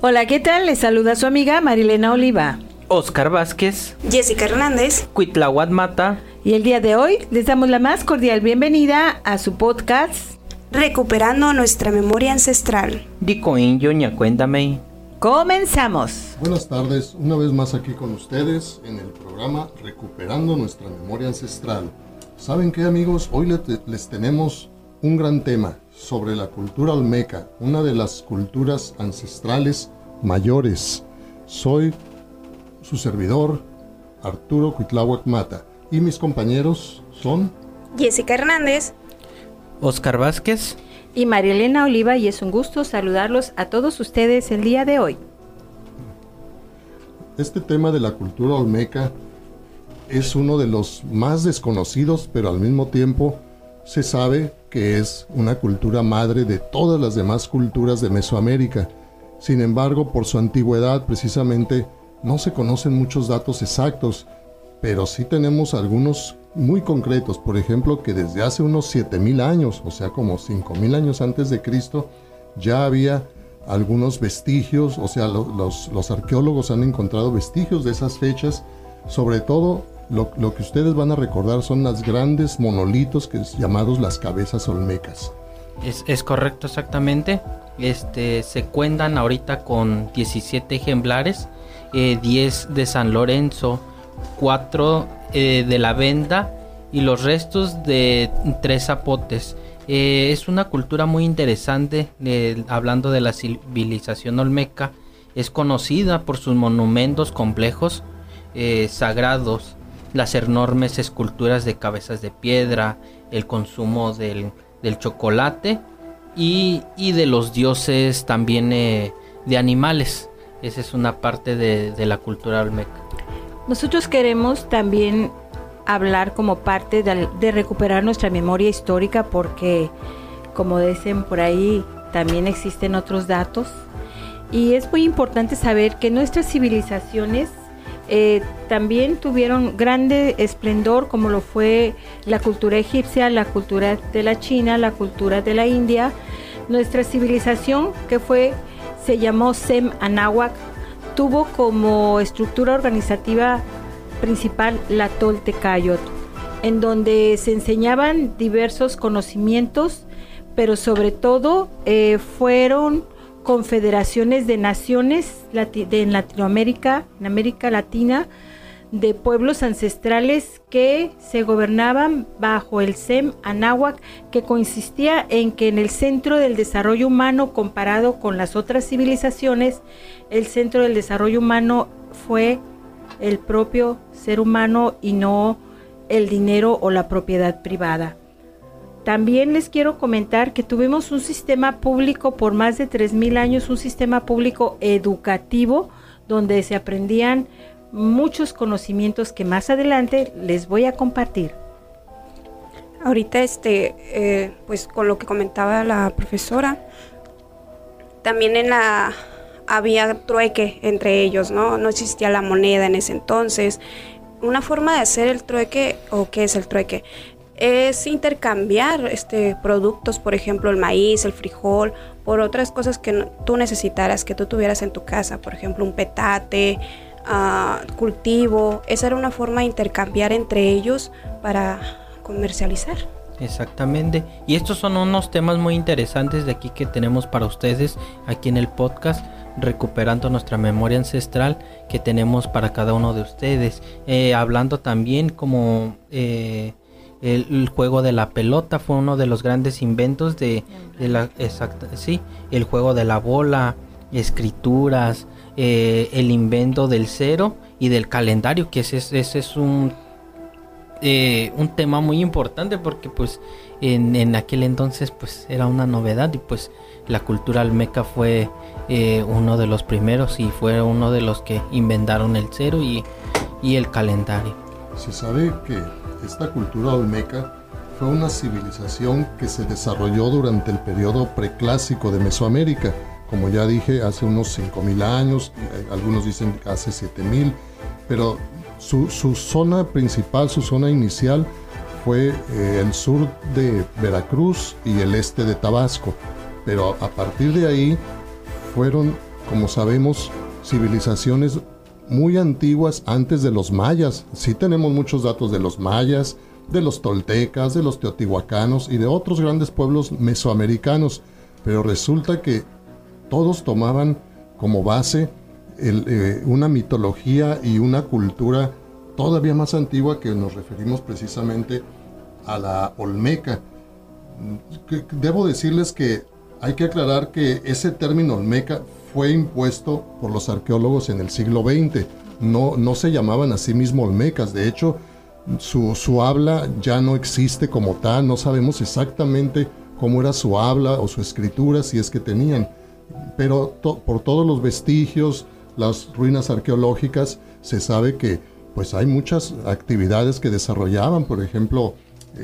Hola, ¿qué tal? Les saluda su amiga Marilena Oliva. Oscar Vázquez, Jessica Hernández, Cuitlahuat Mata. Y el día de hoy les damos la más cordial bienvenida a su podcast Recuperando nuestra memoria ancestral. Dicoin Yoña Cuéntame. Comenzamos. Buenas tardes, una vez más aquí con ustedes en el programa Recuperando nuestra memoria ancestral. ¿Saben qué amigos? Hoy le- les tenemos un gran tema sobre la cultura olmeca, una de las culturas ancestrales mayores. Soy su servidor, Arturo Cuitláhuac Mata, y mis compañeros son... Jessica Hernández, Oscar Vázquez. Y María Elena Oliva y es un gusto saludarlos a todos ustedes el día de hoy. Este tema de la cultura olmeca es uno de los más desconocidos, pero al mismo tiempo se sabe que es una cultura madre de todas las demás culturas de Mesoamérica. Sin embargo, por su antigüedad, precisamente, no se conocen muchos datos exactos, pero sí tenemos algunos muy concretos. Por ejemplo, que desde hace unos 7000 años, o sea, como 5000 años antes de Cristo, ya había algunos vestigios, o sea, lo- los, los arqueólogos han encontrado vestigios de esas fechas. Sobre todo, lo, lo que ustedes van a recordar son las grandes monolitos que es llamados las cabezas olmecas. Es, es correcto exactamente. Este se cuentan ahorita con 17 ejemplares, eh, 10 de San Lorenzo, 4 eh, de la Venda y los restos de tres zapotes. Eh, es una cultura muy interesante, eh, hablando de la civilización olmeca. Es conocida por sus monumentos complejos, sagrados, las enormes esculturas de cabezas de piedra, el consumo del, del chocolate y, y de los dioses también eh, de animales. Esa es una parte de, de la cultura olmeca. Nosotros queremos también hablar como parte de, de recuperar nuestra memoria histórica porque, como dicen por ahí, también existen otros datos. Y es muy importante saber que nuestras civilizaciones eh, también tuvieron grande esplendor, como lo fue la cultura egipcia, la cultura de la China, la cultura de la India. Nuestra civilización, que fue, se llamó Sem Anáhuac, tuvo como estructura organizativa principal la Toltecayot, en donde se enseñaban diversos conocimientos, pero sobre todo eh, fueron confederaciones de naciones de en Latinoamérica, en América Latina, de pueblos ancestrales que se gobernaban bajo el SEM Anáhuac, que consistía en que en el centro del desarrollo humano comparado con las otras civilizaciones, el centro del desarrollo humano fue el propio ser humano y no el dinero o la propiedad privada. También les quiero comentar que tuvimos un sistema público por más de 3.000 años, un sistema público educativo donde se aprendían muchos conocimientos que más adelante les voy a compartir. ahorita este, eh, pues con lo que comentaba la profesora, también en la había trueque entre ellos, ¿no? No existía la moneda en ese entonces. Una forma de hacer el trueque, o qué es el trueque, es intercambiar este productos, por ejemplo, el maíz, el frijol, por otras cosas que no- tú necesitaras, que tú tuvieras en tu casa, por ejemplo, un petate, ah, cultivo. Esa era una forma de intercambiar entre ellos para comercializar. Exactamente. Y estos son unos temas muy interesantes de aquí que tenemos para ustedes aquí en el podcast, recuperando nuestra memoria ancestral que tenemos para cada uno de ustedes. Eh, hablando también como eh, el, juego de la pelota fue uno de los grandes inventos de, la exacta, sí, el juego de la bola, escrituras, eh, el invento del cero y del calendario, que ese, es- ese es un eh, un tema muy importante porque pues en, en aquel entonces pues era una novedad y pues la cultura almeca fue eh, uno de los primeros y fue uno de los que inventaron el cero y, y el calendario. Se sabe que esta cultura olmeca fue una civilización que se desarrolló durante el periodo preclásico de Mesoamérica. Como ya dije, hace unos 5.000 años, eh, algunos dicen hace 7.000, pero su, su zona principal, su zona inicial fue eh, el sur de Veracruz y el este de Tabasco. Pero a partir de ahí fueron como sabemos, civilizaciones muy antiguas antes de los mayas. Sí tenemos muchos datos de los mayas, de los toltecas, de los teotihuacanos y de otros grandes pueblos mesoamericanos, pero resulta que todos tomaban como base eh, una mitología y una cultura todavía más antigua que nos referimos precisamente a la Olmeca. Debo decirles que hay que aclarar que ese término Olmeca fue impuesto por los arqueólogos en el siglo XX. No, no se llamaban a sí mismos Olmecas. De hecho, su, su habla ya no existe como tal. No sabemos exactamente cómo era su habla o su escritura, si es que tenían. Pero por todos los vestigios, las ruinas arqueológicas, se sabe que pues hay muchas actividades que desarrollaban, por ejemplo,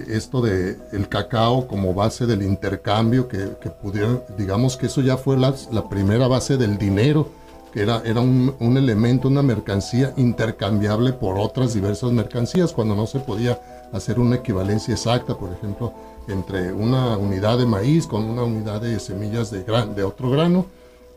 esto de el cacao como base del intercambio, que, pudieron, digamos que eso ya fue la, primera base del dinero, que era, era un, elemento, una mercancía intercambiable por otras diversas mercancías, cuando no se podía hacer una equivalencia exacta, por ejemplo, entre una unidad de maíz con una unidad de semillas de, gran, de otro grano.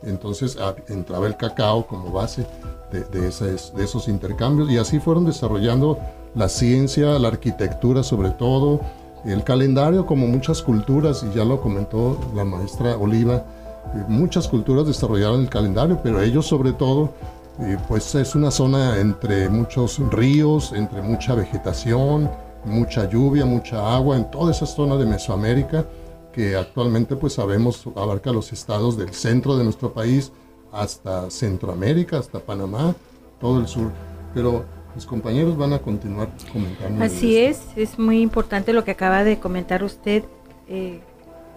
Entonces entraba el cacao como base de, de, de esos intercambios y así fueron desarrollando la ciencia, la arquitectura sobre todo, el calendario como muchas culturas, y ya lo comentó la maestra Oliva, eh, muchas culturas desarrollaron el calendario, pero ellos sobre todo, eh, pues es una zona entre muchos ríos, entre mucha vegetación, mucha lluvia, mucha agua, en toda esa zona de Mesoamérica, que actualmente pues sabemos abarca los estados del centro de nuestro país hasta Centroamérica, hasta Panamá, todo el sur. Pero mis compañeros van a continuar comentando. Así es, es muy importante lo que acaba de comentar usted, eh,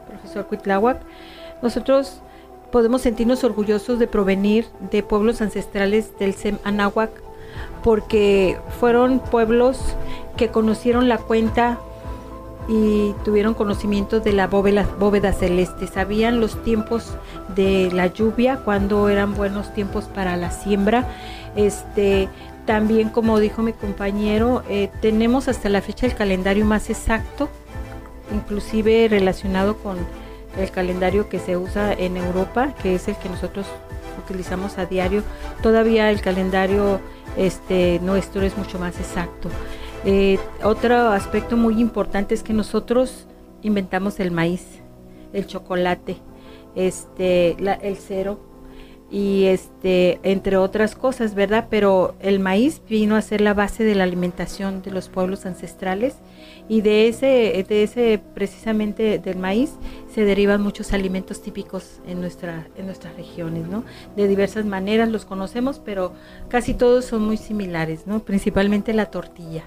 profesor Cuitláhuac. Nosotros podemos sentirnos orgullosos de provenir de pueblos ancestrales del Sem Anáhuac, porque fueron pueblos que conocieron la cuenta y tuvieron conocimiento de la bóveda, bóveda celeste. Sabían los tiempos de la lluvia, cuando eran buenos tiempos para la siembra. Este, también, como dijo mi compañero, eh, tenemos hasta la fecha el calendario más exacto, inclusive relacionado con el calendario que se usa en Europa, que es el que nosotros utilizamos a diario. Todavía el calendario este, nuestro es mucho más exacto. Eh, otro aspecto muy importante es que nosotros inventamos el maíz, el chocolate, este, el cero y este, entre otras cosas, ¿verdad? Pero el maíz vino a ser la base de la alimentación de los pueblos ancestrales y de ese, de ese precisamente del maíz se derivan muchos alimentos típicos en nuestra, en nuestras regiones, ¿no? De diversas maneras los conocemos, pero casi todos son muy similares, ¿no? Principalmente la tortilla.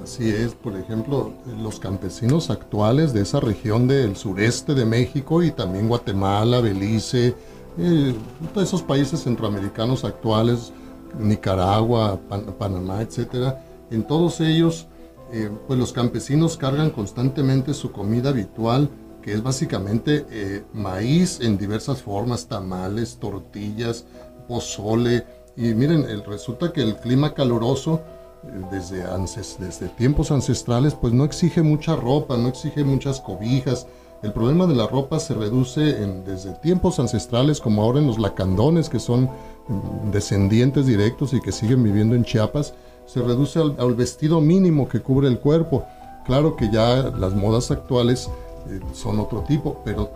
Así es, por ejemplo, los campesinos actuales de esa región del sureste de México y también Guatemala, Belice, eh, esos países centroamericanos actuales, Nicaragua, Panamá, etcétera, en todos ellos, eh, pues los campesinos cargan constantemente su comida habitual, que es básicamente eh, maíz en diversas formas, tamales, tortillas, pozole. Y miren, resulta que el clima caluroso desde, desde tiempos ancestrales, pues no exige mucha ropa, no exige muchas cobijas. El problema de la ropa se reduce desde tiempos ancestrales, como ahora en los lacandones, que son mm, descendientes directos y que siguen viviendo en Chiapas, se reduce al, vestido mínimo que cubre el cuerpo. Claro que ya las modas actuales eh, son otro tipo, pero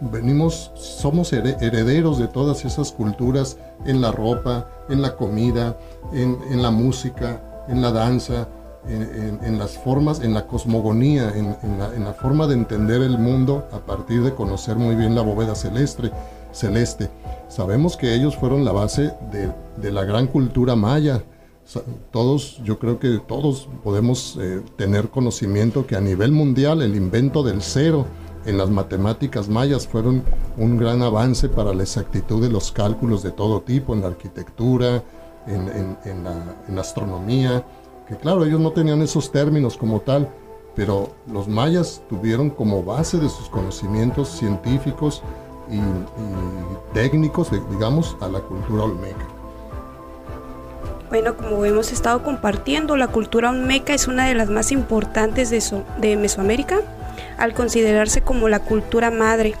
venimos, somos herederos de todas esas culturas en la ropa, en la comida, en la música, en la danza, en, las formas, en la cosmogonía, en, la, forma de entender el mundo a partir de conocer muy bien la bóveda celeste. celeste. Sabemos que ellos fueron la base de, la gran cultura maya. Todos, yo creo que todos podemos eh, tener conocimiento que a nivel mundial el invento del cero en las matemáticas mayas fueron un gran avance para la exactitud de los cálculos de todo tipo, en la arquitectura, en, la, astronomía, que claro, ellos no tenían esos términos como tal, pero los mayas tuvieron como base de sus conocimientos científicos y, técnicos, digamos, a la cultura olmeca. Bueno, como hemos estado compartiendo, la cultura olmeca es una de las más importantes de, de Mesoamérica, al considerarse como la cultura madre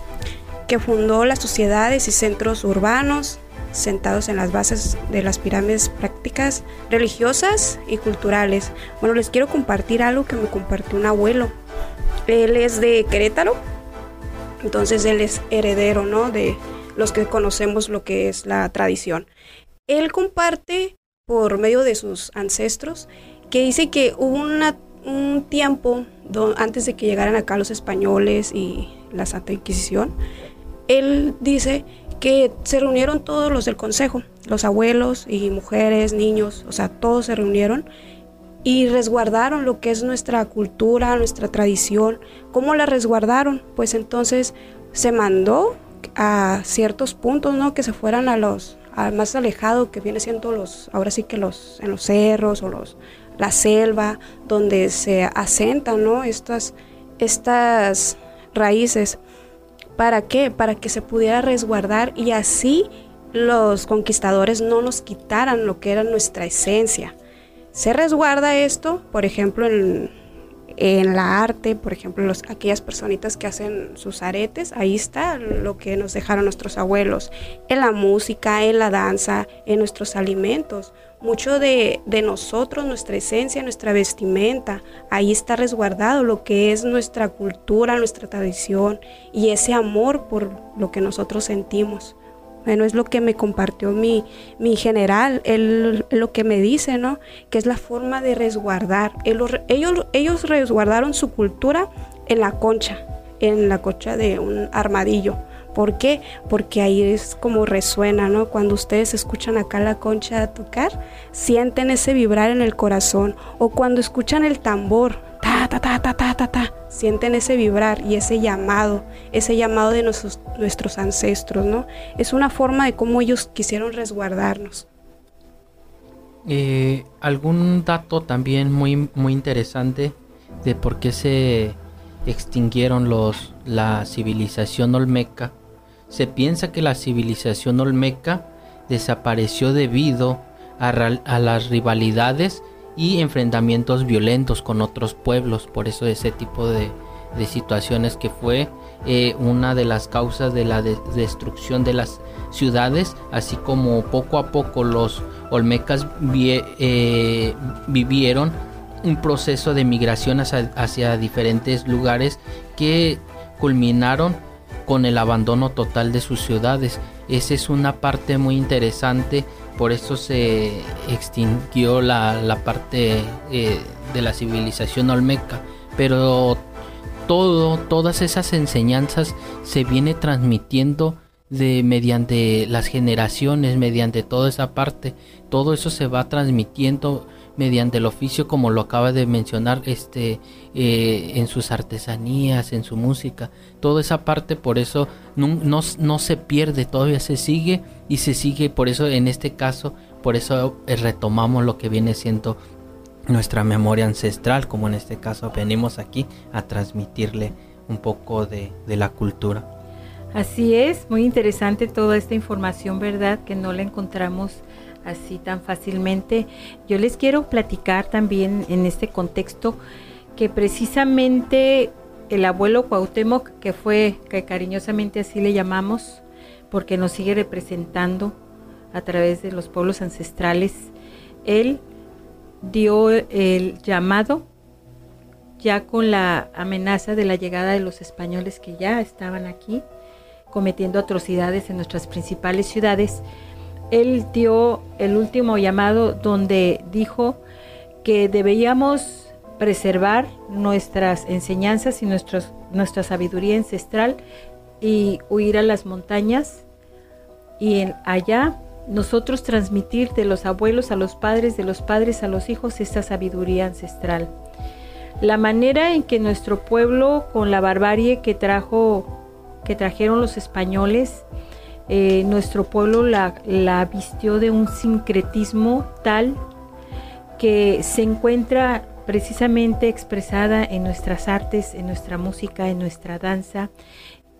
que fundó las sociedades y centros urbanos sentados en las bases de las pirámides prácticas religiosas y culturales. Bueno, les quiero compartir algo que me compartió un abuelo. Él es de Querétaro, entonces él es heredero, ¿no? De los que conocemos lo que es la tradición. Él comparte por medio de sus ancestros que dice que hubo un tiempo antes de que llegaran acá los españoles y la Santa Inquisición, él dice que se reunieron todos los del consejo, los abuelos y mujeres, niños, o sea, todos se reunieron y resguardaron lo que es nuestra cultura, nuestra tradición. ¿Cómo la resguardaron? Pues entonces se mandó a ciertos puntos, ¿no? Que se fueran a los más alejado que viene siendo los ahora sí que los en los cerros o los la selva donde se asentan, ¿no? Estas estas raíces ¿Para qué? Para que se pudiera resguardar y así los conquistadores no nos quitaran lo que era nuestra esencia. Se resguarda esto, por ejemplo, en, en la arte, por ejemplo, aquellas personitas que hacen sus aretes, ahí está lo que nos dejaron nuestros abuelos, en la música, en la danza, en nuestros alimentos. Mucho de, de nosotros, nuestra esencia, nuestra vestimenta, ahí está resguardado lo que es nuestra cultura, nuestra tradición y ese amor por lo que nosotros sentimos. Bueno, es lo que me compartió mi, mi general, él, lo que me dice, ¿no? Que es la forma de resguardar. ellos, ellos resguardaron su cultura en la concha, en la concha de un armadillo. ¿Por qué? Porque ahí es como resuena, ¿no? Cuando ustedes escuchan acá la concha tocar, sienten ese vibrar en el corazón. O cuando escuchan el tambor, ta, ta, ta, ta, ta, ta, ta, sienten ese vibrar y ese llamado, ese llamado de nuestros, ancestros, ¿no? Es una forma de cómo ellos quisieron resguardarnos. Eh, algún dato también muy, muy interesante de por qué se extinguieron los, la civilización olmeca se piensa que la civilización olmeca desapareció debido a, las rivalidades y enfrentamientos violentos con otros pueblos, por eso ese tipo de, situaciones que fue eh, una de las causas de la destrucción de las ciudades, así como poco a poco los olmecas eh, vivieron un proceso de migración hacia diferentes lugares que culminaron con el abandono total de sus ciudades. Esa es una parte muy interesante, por eso se extinguió la, parte eh, de la civilización olmeca. Pero todo, todas esas enseñanzas se viene transmitiendo de mediante las generaciones, mediante toda esa parte. Todo eso se va transmitiendo mediante el oficio como lo acaba de mencionar este eh, en sus artesanías en su música toda esa parte por eso no, no, se pierde todavía se sigue y se sigue por eso en este caso por eso eh, retomamos lo que viene siendo nuestra memoria ancestral como en este caso venimos aquí a transmitirle un poco de, de la cultura Así es, muy interesante toda esta información, ¿verdad? Que no la encontramos así tan fácilmente. Yo les quiero platicar también en este contexto que precisamente el abuelo Cuauhtémoc, que fue, que cariñosamente así le llamamos, porque nos sigue representando a través de los pueblos ancestrales, él dio el llamado ya con la amenaza de la llegada de los españoles que ya estaban aquí cometiendo atrocidades en nuestras principales ciudades, él dio el último llamado donde dijo que debíamos preservar nuestras enseñanzas y nuestra sabiduría ancestral y huir a las montañas y en allá nosotros transmitir de los abuelos a los padres, de los padres a los hijos esta sabiduría ancestral. La manera en que nuestro pueblo con la barbarie que trajo que trajeron los españoles eh, nuestro pueblo la, la vistió de un sincretismo tal que se encuentra precisamente expresada en nuestras artes, en nuestra música, en nuestra danza,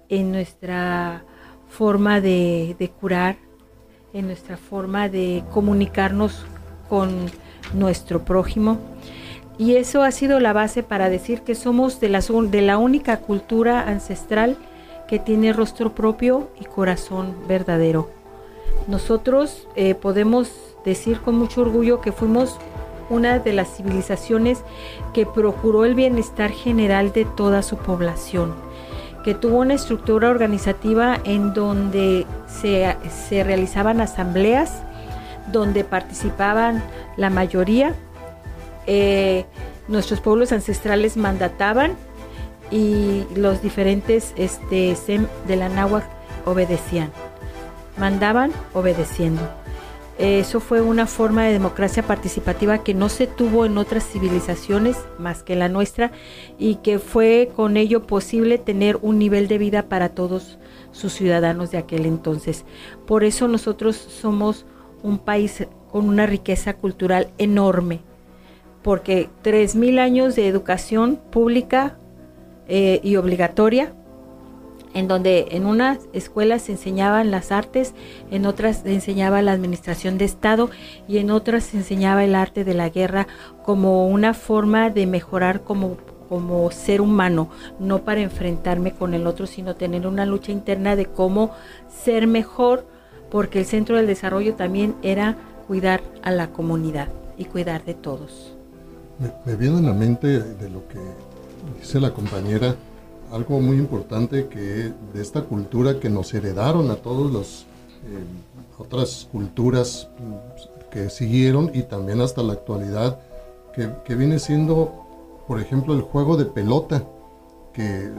en nuestra forma de, curar, en nuestra forma de comunicarnos con nuestro prójimo. Y eso ha sido la base para decir que somos de de la única cultura ancestral que tiene rostro propio y corazón verdadero. Nosotros eh, podemos decir con mucho orgullo que fuimos una de las civilizaciones que procuró el bienestar general de toda su población, que tuvo una estructura organizativa en donde se, realizaban asambleas, donde participaban la mayoría, eh, nuestros pueblos ancestrales mandataban y los diferentes este, SEM de la náhuatl obedecían, mandaban obedeciendo. Eso fue una forma de democracia participativa que no se tuvo en otras civilizaciones más que la nuestra y que fue con ello posible tener un nivel de vida para todos sus ciudadanos de aquel entonces. Por eso nosotros somos un país con una riqueza cultural enorme, porque 3.000 años de educación pública eh, y obligatoria en donde en unas escuelas se enseñaban las artes, en otras se enseñaba la administración de Estado y en otras se enseñaba el arte de la guerra como una forma de mejorar como, como ser humano, no para enfrentarme con el otro, sino tener una lucha interna de cómo ser mejor, porque el centro del desarrollo también era cuidar a la comunidad y cuidar de todos. Me, me viene a la mente de lo que dice la compañera, algo muy importante que de esta cultura que nos heredaron a todas las eh, otras culturas que siguieron y también hasta la actualidad, que, viene siendo, por ejemplo, el juego de pelota, que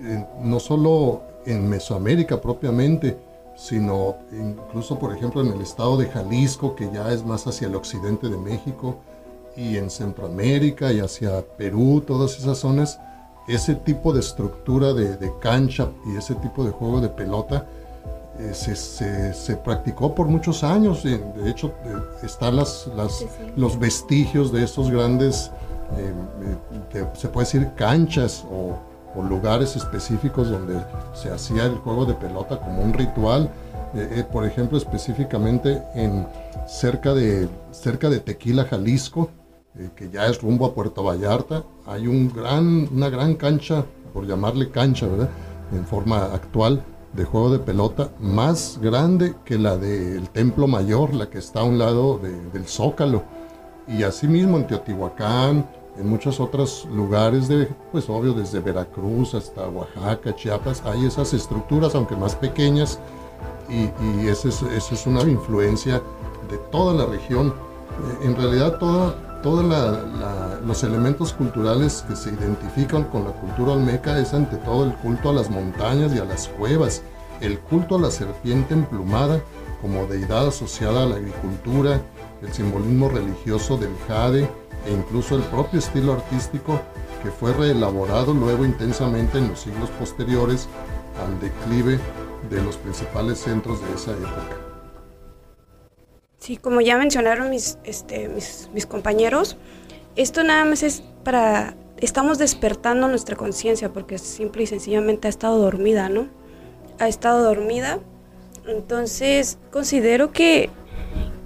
eh, no solo en Mesoamérica propiamente, sino incluso, por ejemplo, en el estado de Jalisco, que ya es más hacia el occidente de México, y en Centroamérica y hacia Perú, todas esas zonas, ese tipo de estructura de, cancha y ese tipo de juego de pelota eh, se, practicó por muchos años. De hecho, eh, están las, los vestigios de esos grandes, eh, se puede decir, canchas o, lugares específicos donde se hacía el juego de pelota como un ritual. por ejemplo, específicamente en cerca de, cerca de Tequila, Jalisco, eh, que ya es rumbo a Puerto Vallarta, hay un gran, una gran cancha, por llamarle cancha, ¿verdad? En forma actual de juego de pelota, más grande que la del Templo Mayor, la que está a un lado del Zócalo. Y asimismo en Teotihuacán, en muchos otros lugares, de, pues obvio, desde Veracruz hasta Oaxaca, Chiapas, hay esas estructuras, aunque más pequeñas, y, y esa es, es, una influencia de toda la región. Eh, en realidad, toda, todos los elementos culturales que se identifican con la cultura olmeca es ante todo el culto a las montañas y a las cuevas, el culto a la serpiente emplumada como deidad asociada a la agricultura, el simbolismo religioso del jade e incluso el propio estilo artístico que fue reelaborado luego intensamente en los siglos posteriores al declive de los principales centros de esa época. Sí, como ya mencionaron mis, este, mis, compañeros, esto nada más es para, estamos despertando nuestra conciencia porque simple y sencillamente ha estado dormida, ¿no? Ha estado dormida. Entonces, considero que,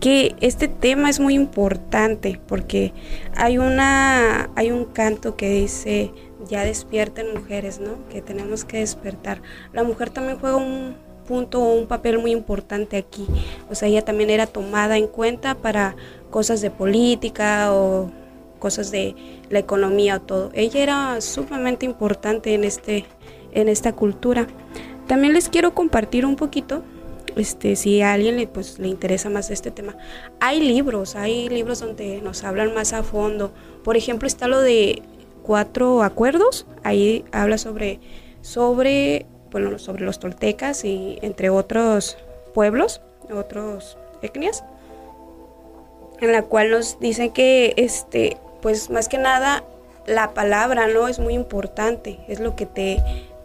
que este tema es muy importante porque hay, una, hay un canto que dice, ya despierten mujeres, ¿no? Que tenemos que despertar. La mujer también juega un, punto o un papel muy importante aquí. O sea, ella también era tomada en cuenta para cosas de política o cosas de la economía o todo. Ella era sumamente importante en, este, en esta cultura. También les quiero compartir un poquito, este, si a alguien le, pues, le interesa más este tema. Hay libros, hay libros donde nos hablan más a fondo. Por ejemplo, está lo de cuatro acuerdos, ahí habla sobre, sobre sobre los toltecas y entre otros pueblos, otros etnias, en la cual nos dicen que, este, pues más que nada, la palabra, ¿no? Es muy importante, es lo que te,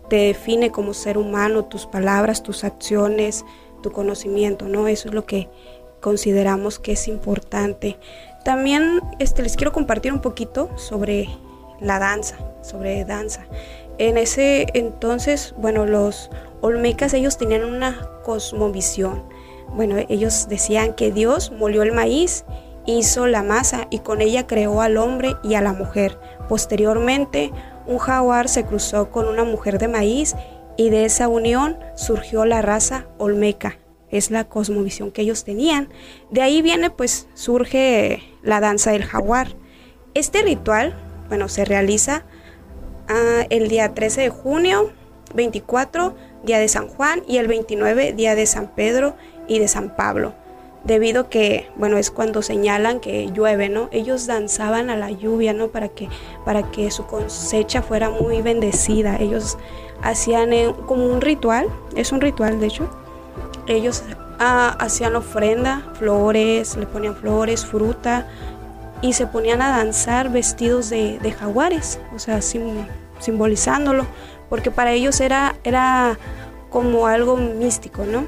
te define como ser humano, tus palabras, tus acciones, tu conocimiento, ¿no? Eso es lo que consideramos que es importante. También este, les quiero compartir un poquito sobre la danza, sobre danza. En ese entonces, bueno, los olmecas ellos tenían una cosmovisión. Bueno, ellos decían que Dios molió el maíz, hizo la masa y con ella creó al hombre y a la mujer. Posteriormente, un jaguar se cruzó con una mujer de maíz y de esa unión surgió la raza olmeca. Es la cosmovisión que ellos tenían. De ahí viene, pues, surge la danza del jaguar. Este ritual, bueno, se realiza el día 13 de junio, 24, día de San Juan, y el 29, día de San Pedro y de San Pablo debido que, bueno, es cuando señalan que llueve, ¿no? Ellos danzaban a la lluvia, ¿no? Para que, para que su cosecha fuera muy bendecida. Ellos hacían eh, como un ritual, es un ritual de hecho. Ellos ah, hacían ofrenda, flores, le ponían flores, fruta y se ponían a danzar vestidos de, jaguares, o sea, simbolizándolo, porque para ellos era, era como algo místico, ¿no?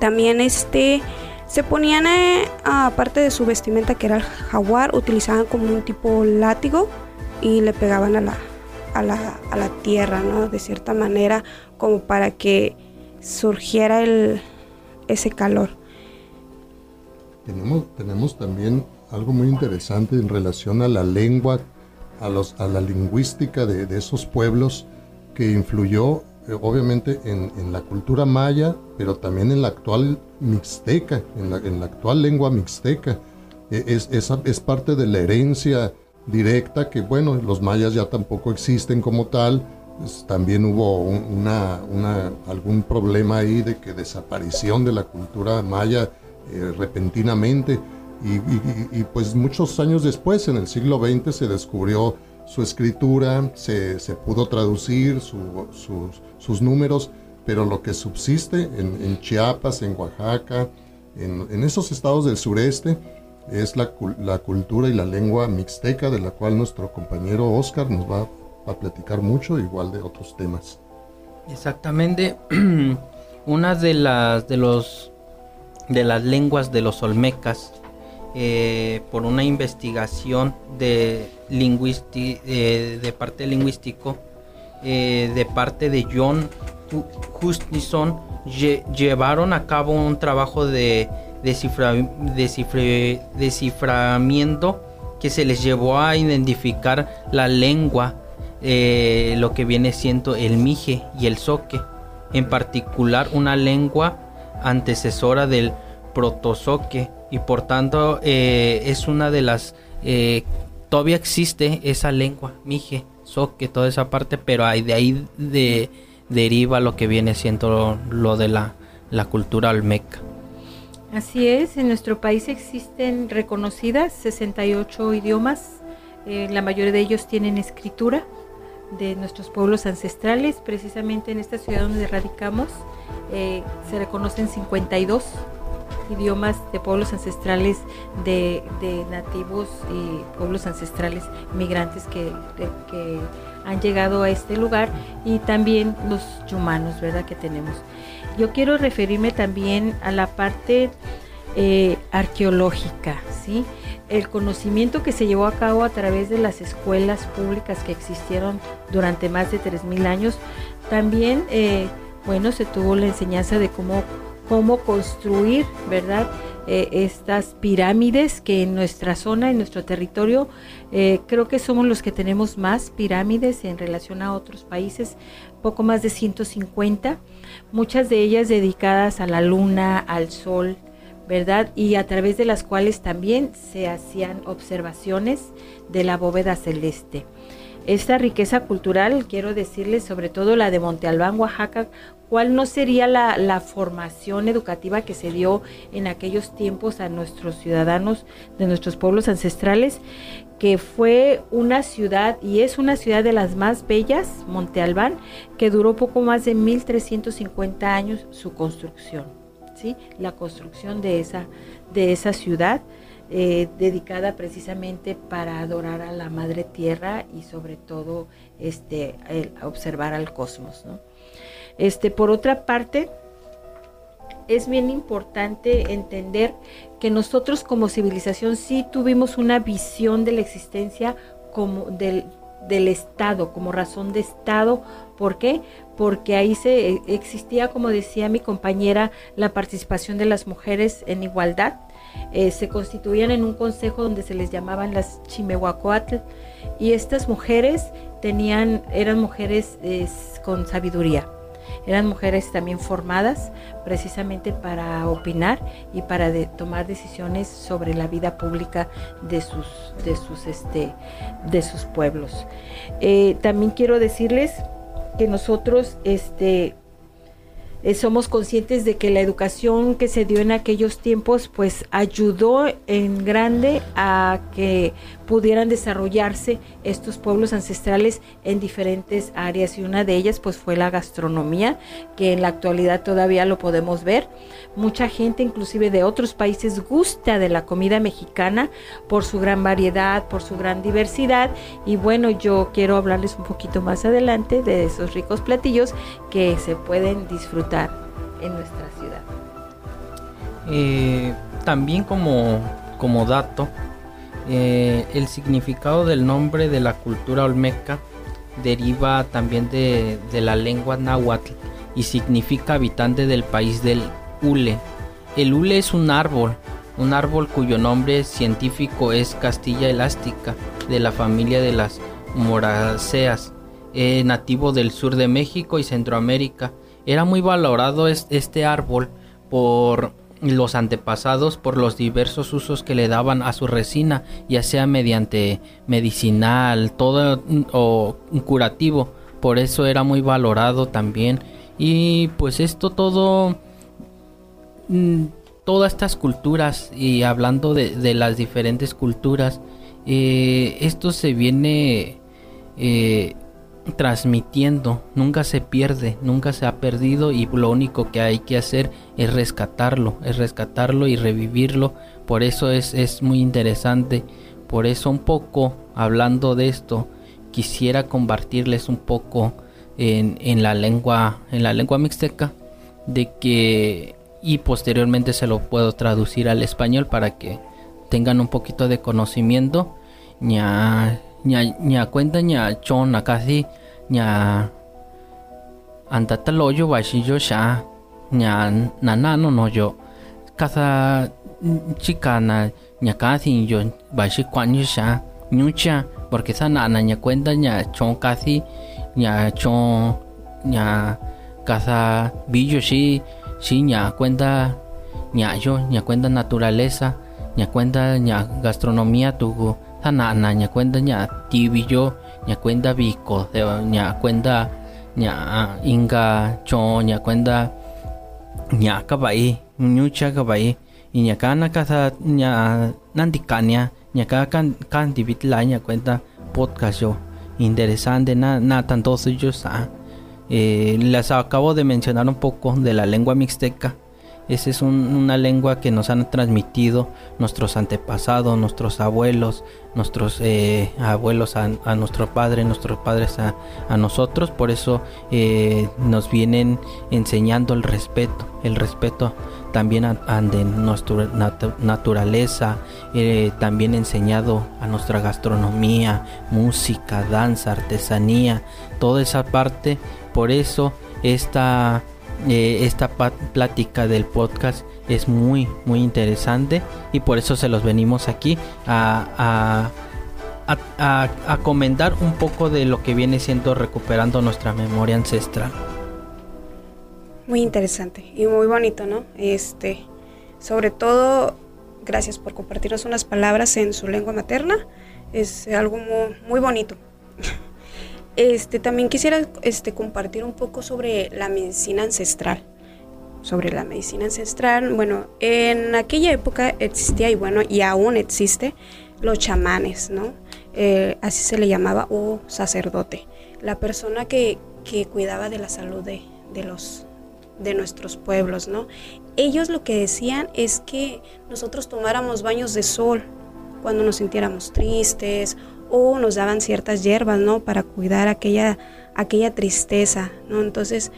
También este se ponían eh, aparte de su vestimenta que era el jaguar, utilizaban como un tipo látigo y le pegaban a la, a la, a la tierra, ¿no? De cierta manera, como para que surgiera el, ese calor. Tenemos, tenemos también algo muy interesante en relación a la lengua, a, los, a la lingüística de, de esos pueblos que influyó eh, obviamente en, la cultura maya, pero también en la actual mixteca, en la, actual lengua mixteca. E, es, es, parte de la herencia directa que, bueno, los mayas ya tampoco existen como tal. Pues, también hubo una, algún problema ahí de que desaparición de la cultura maya eh, repentinamente. Y, pues muchos años después, en el siglo XX, se descubrió su escritura, se, pudo traducir sus, números, pero lo que subsiste en, Chiapas, en Oaxaca, en, esos estados del sureste, es la, cultura y la lengua mixteca, de la cual nuestro compañero Oscar nos va a platicar mucho, igual de otros temas. Exactamente. Una de las de los de las lenguas de los olmecas eh, por una investigación de, eh, de parte lingüístico eh, de parte de John Hutchinson llevaron a cabo un trabajo de desciframiento que se les llevó a identificar la lengua, lo que viene siendo el mije y el soque, en particular una lengua antecesora del protozoque y por tanto eh, es una de las eh, todavía existe esa lengua mije soque toda esa parte pero hay de ahí de, deriva lo que viene siendo lo, de la, la cultura olmeca. Así es en nuestro país existen reconocidas 68 idiomas eh, la mayoría de ellos tienen escritura de nuestros pueblos ancestrales precisamente en esta ciudad donde radicamos se reconocen 52 idiomas de pueblos ancestrales, de, nativos y pueblos ancestrales migrantes que, han llegado a este lugar y también los humanos, ¿verdad? Que tenemos. Yo quiero referirme también a la parte eh, arqueológica, ¿sí? El conocimiento que se llevó a cabo a través de las escuelas públicas que existieron durante más de 3.000 años, también, eh, bueno, se tuvo la enseñanza de cómo cómo construir, ¿verdad? Eh, estas pirámides que en nuestra zona, en nuestro territorio, eh, creo que somos los que tenemos más pirámides en relación a otros países, poco más de 150, muchas de ellas dedicadas a la luna, al sol, ¿verdad? Y a través de las cuales también se hacían observaciones de la bóveda celeste. Esta riqueza cultural, quiero decirles, sobre todo la de Monte Albán, Oaxaca, ¿Cuál no sería la, formación educativa que se dio en aquellos tiempos a nuestros ciudadanos de nuestros pueblos ancestrales? Que fue una ciudad y es una ciudad de las más bellas, Monte Albán, que duró poco más de 1350 años su construcción, ¿sí? La construcción de esa, de esa ciudad. Eh, dedicada precisamente para adorar a la madre tierra y sobre todo este observar al cosmos ¿no? Este, por otra parte, es bien importante entender que nosotros como civilización sí tuvimos una visión de la existencia como del, Estado, como razón de Estado. ¿Por qué? Porque ahí se existía, como decía mi compañera, la participación de las mujeres en igualdad. Eh, se constituían en un consejo donde se les llamaban las Chimehuacoatl y estas mujeres tenían, eran mujeres con sabiduría. Eran mujeres también formadas precisamente para opinar y para tomar decisiones sobre la vida pública de sus, de sus, este, de sus pueblos. Eh, también quiero decirles que nosotros, este, eh, somos conscientes de que la educación que se dio en aquellos tiempos pues ayudó en grande a que pudieran desarrollarse estos pueblos ancestrales en diferentes áreas. Y una de ellas pues fue la gastronomía que en la actualidad todavía lo podemos ver. Mucha gente inclusive de otros países gusta de la comida mexicana por su gran variedad por su gran diversidad. Y bueno yo quiero hablarles un poquito más adelante de esos ricos platillos que se pueden disfrutar en nuestra ciudad eh, también como como dato eh, el significado del nombre de la cultura olmeca deriva también de, la lengua náhuatl y significa habitante del país del hule. El hule es un árbol, un árbol cuyo nombre científico es Castilla elástica, de la familia de las moraceas, eh, nativo del sur de México y Centroamérica. Era muy valorado este árbol por los antepasados por los diversos usos que le daban a su resina, ya sea mediante medicinal, todo o curativo. Por eso era muy valorado también. Y pues esto todo, mm, todas estas culturas, y hablando de, las diferentes culturas, eh, esto se viene eh, transmitiendo, nunca se pierde, nunca se ha perdido y lo único que hay que hacer es rescatarlo, es rescatarlo y revivirlo. Por eso es, es muy interesante, por eso un poco hablando de esto, quisiera compartirles un poco en, en la lengua, en la lengua mixteca, de que y posteriormente se lo puedo traducir al español para que tengan un poquito de conocimiento. Ña ña cuenta ña chon casi ña anta lo yo sha ña nana no yo. Casa chica na ña casi yo bashi cuando sha ñucha porque esa nana ña cuenta ña chon casi ña chon ña casa billo sí sí ña cuenta ña yo ña cuenta naturaleza ña cuenta ña gastronomía tu nana ña cuenta ña tibillo ña cuenta bico ña cuenta ña inga cho ña cuenta ña kabai ñucha kabai y ña kana casa ña nandikania ña ka kan divitla ña cuenta podcast yo. Interesante na na tanto ellos ah eh, les acabo de mencionar un poco de la lengua mixteca esa es una lengua que nos han transmitido nuestros antepasados, nuestros abuelos, nuestros eh, abuelos a, nuestro padre, nuestros padres a, nosotros. Por eso eh, nos vienen enseñando el respeto, el respeto también a, de nuestra naturaleza, eh, también enseñado a nuestra gastronomía, música, danza, artesanía, toda esa parte. Por eso esta eh, esta plática del podcast es muy muy interesante y por eso se los venimos aquí a, a, a, comentar un poco de lo que viene siendo recuperando nuestra memoria ancestral. Muy interesante y muy bonito, ¿no? Este, sobre todo, gracias por compartirnos unas palabras en su lengua materna. Es algo muy, muy bonito. Este, también quisiera este, compartir un poco sobre la medicina ancestral. Sobre la medicina ancestral, bueno, en aquella época existía y bueno, y aún existe los chamanes, ¿no? Eh, así se le llamaba, o sacerdote, la persona que, que cuidaba de la salud de, de, los, de nuestros pueblos, ¿no? Ellos lo que decían es que nosotros tomáramos baños de sol cuando nos sintiéramos tristes o nos daban ciertas hierbas, ¿no? Para cuidar aquella, aquella tristeza, ¿no? Entonces,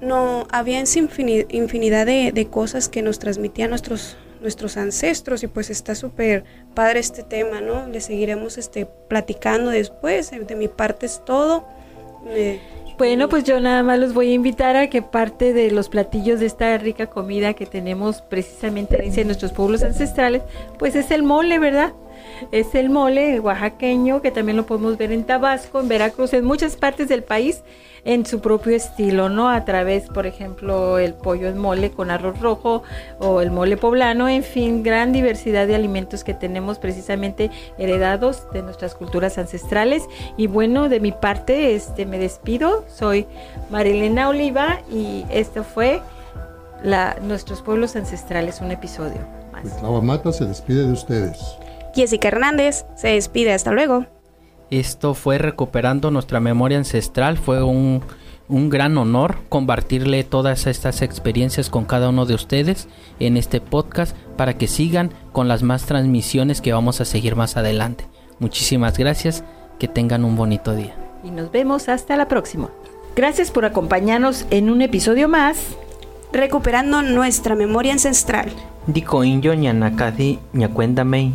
no, había infinidad de, de cosas que nos transmitían nuestros, nuestros ancestros y pues está súper padre este tema, ¿no? Le seguiremos este, platicando después, de mi parte es todo. bueno, pues yo nada más los voy a invitar a que parte de los platillos de esta rica comida que tenemos precisamente en nuestros pueblos ancestrales, pues es el mole, ¿verdad? Es el mole oaxaqueño, que también lo podemos ver en Tabasco, en Veracruz, en muchas partes del país en su propio estilo, ¿no? A través, por ejemplo, el pollo en mole con arroz rojo o el mole poblano, en fin, gran diversidad de alimentos que tenemos precisamente heredados de nuestras culturas ancestrales. Y bueno, de mi parte, este me despido. Soy Marilena Oliva y esto fue la, Nuestros Pueblos Ancestrales, un episodio más. Mata se despide de ustedes. Jessica Hernández se despide, hasta luego. Esto fue recuperando nuestra memoria ancestral, fue un, un gran honor compartirle todas estas experiencias con cada uno de ustedes en este podcast para que sigan con las más transmisiones que vamos a seguir más adelante. Muchísimas gracias, que tengan un bonito día. Y nos vemos hasta la próxima. Gracias por acompañarnos en un episodio más. Recuperando nuestra memoria ancestral. Dico inyo ñanakadi ñacuendamei